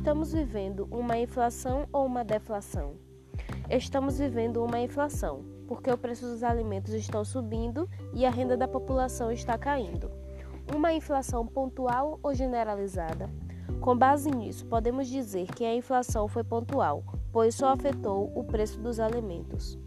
Estamos vivendo uma inflação ou uma deflação? Estamos vivendo uma inflação, porque o preço dos alimentos estão subindo e a renda da população está caindo. Uma inflação pontual ou generalizada? Com base nisso, podemos dizer que a inflação foi pontual, pois só afetou o preço dos alimentos.